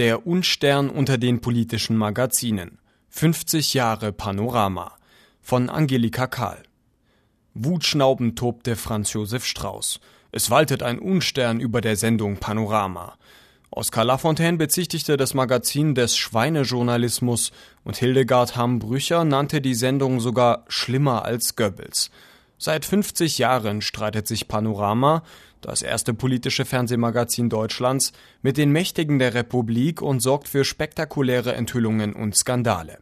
Der Unstern unter den politischen Magazinen. 50 Jahre Panorama. Von Angelika Kahl. Wutschnaubend tobte Franz Josef Strauß. Es waltet ein Unstern über der Sendung Panorama. Oskar Lafontaine bezichtigte das Magazin des Schweinejournalismus und Hildegard Hamm-Brücher nannte die Sendung sogar schlimmer als Goebbels. Seit 50 Jahren streitet sich Panorama, das erste politische Fernsehmagazin Deutschlands, mit den Mächtigen der Republik und sorgt für spektakuläre Enthüllungen und Skandale.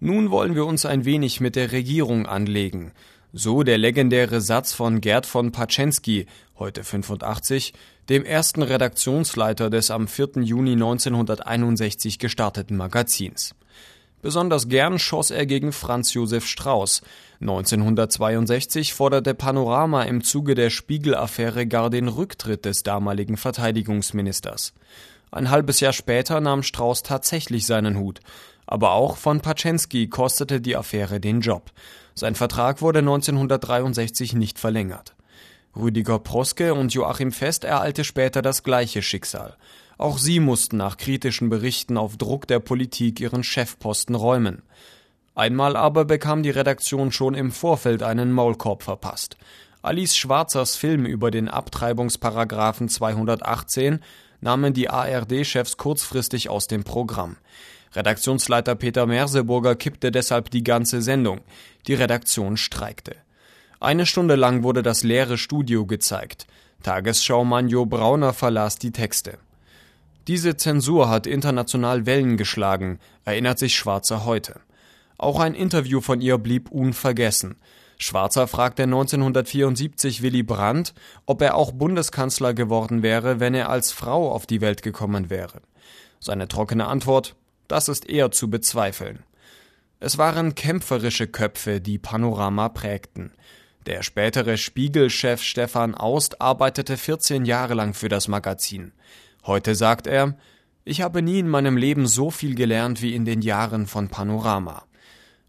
Nun wollen wir uns ein wenig mit der Regierung anlegen. So der legendäre Satz von Gerd von Paczensky, heute 85, dem ersten Redaktionsleiter des am 4. Juni 1961 gestarteten Magazins. Besonders gern schoss er gegen Franz Josef Strauß. 1962 forderte Panorama im Zuge der Spiegel-Affäre gar den Rücktritt des damaligen Verteidigungsministers. Ein halbes Jahr später nahm Strauß tatsächlich seinen Hut. Aber auch von Paczensky kostete die Affäre den Job. Sein Vertrag wurde 1963 nicht verlängert. Rüdiger Proske und Joachim Fest ereilte später das gleiche Schicksal. Auch sie mussten nach kritischen Berichten auf Druck der Politik ihren Chefposten räumen. Einmal aber bekam die Redaktion schon im Vorfeld einen Maulkorb verpasst. Alice Schwarzers Film über den Abtreibungsparagraphen 218 nahmen die ARD-Chefs kurzfristig aus dem Programm. Redaktionsleiter Peter Merseburger kippte deshalb die ganze Sendung. Die Redaktion streikte. Eine Stunde lang wurde das leere Studio gezeigt. Tagesschaumann Jo Brauner verlas die Texte. Diese Zensur hat international Wellen geschlagen, erinnert sich Schwarzer heute. Auch ein Interview von ihr blieb unvergessen. Schwarzer fragte 1974 Willy Brandt, ob er auch Bundeskanzler geworden wäre, wenn er als Frau auf die Welt gekommen wäre. Seine trockene Antwort Das ist eher zu bezweifeln. Es waren kämpferische Köpfe, die Panorama prägten. Der spätere Spiegelchef Stefan Aust arbeitete 14 Jahre lang für das Magazin. Heute sagt er, ich habe nie in meinem Leben so viel gelernt wie in den Jahren von Panorama.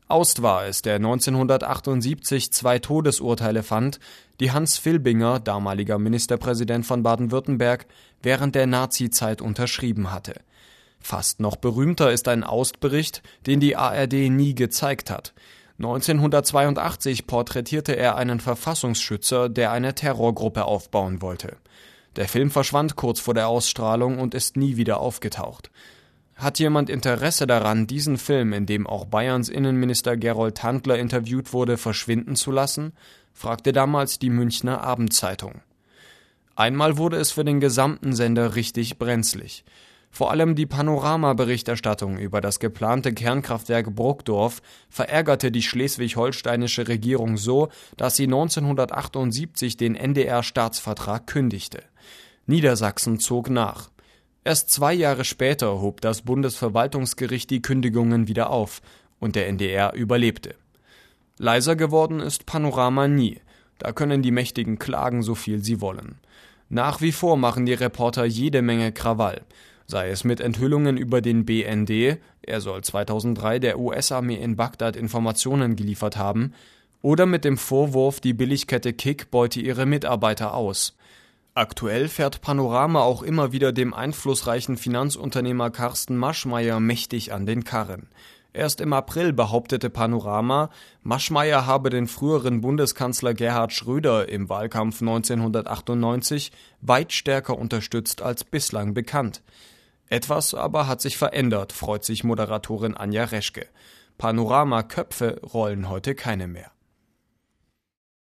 Aust war es, der 1978 zwei Todesurteile fand, die Hans Filbinger, damaliger Ministerpräsident von Baden-Württemberg, während der Nazizeit unterschrieben hatte. Fast noch berühmter ist ein Aust-Bericht, den die ARD nie gezeigt hat. 1982 porträtierte er einen Verfassungsschützer, der eine Terrorgruppe aufbauen wollte. Der Film verschwand kurz vor der Ausstrahlung und ist nie wieder aufgetaucht. Hat jemand Interesse daran, diesen Film, in dem auch Bayerns Innenminister Gerold Handler interviewt wurde, verschwinden zu lassen? fragte damals die Münchner Abendzeitung. Einmal wurde es für den gesamten Sender richtig brenzlig. Vor allem die Panorama-Berichterstattung über das geplante Kernkraftwerk Bruckdorf verärgerte die schleswig-holsteinische Regierung so, dass sie 1978 den NDR-Staatsvertrag kündigte. Niedersachsen zog nach. Erst zwei Jahre später hob das Bundesverwaltungsgericht die Kündigungen wieder auf und der NDR überlebte. Leiser geworden ist Panorama nie. Da können die Mächtigen klagen, so viel sie wollen. Nach wie vor machen die Reporter jede Menge Krawall sei es mit Enthüllungen über den BND, er soll 2003 der US-Armee in Bagdad Informationen geliefert haben, oder mit dem Vorwurf, die Billigkette Kick beute ihre Mitarbeiter aus. Aktuell fährt Panorama auch immer wieder dem einflussreichen Finanzunternehmer Carsten Maschmeyer mächtig an den Karren. Erst im April behauptete Panorama, Maschmeyer habe den früheren Bundeskanzler Gerhard Schröder im Wahlkampf 1998 weit stärker unterstützt als bislang bekannt. Etwas aber hat sich verändert, freut sich Moderatorin Anja Reschke. Panorama-Köpfe rollen heute keine mehr.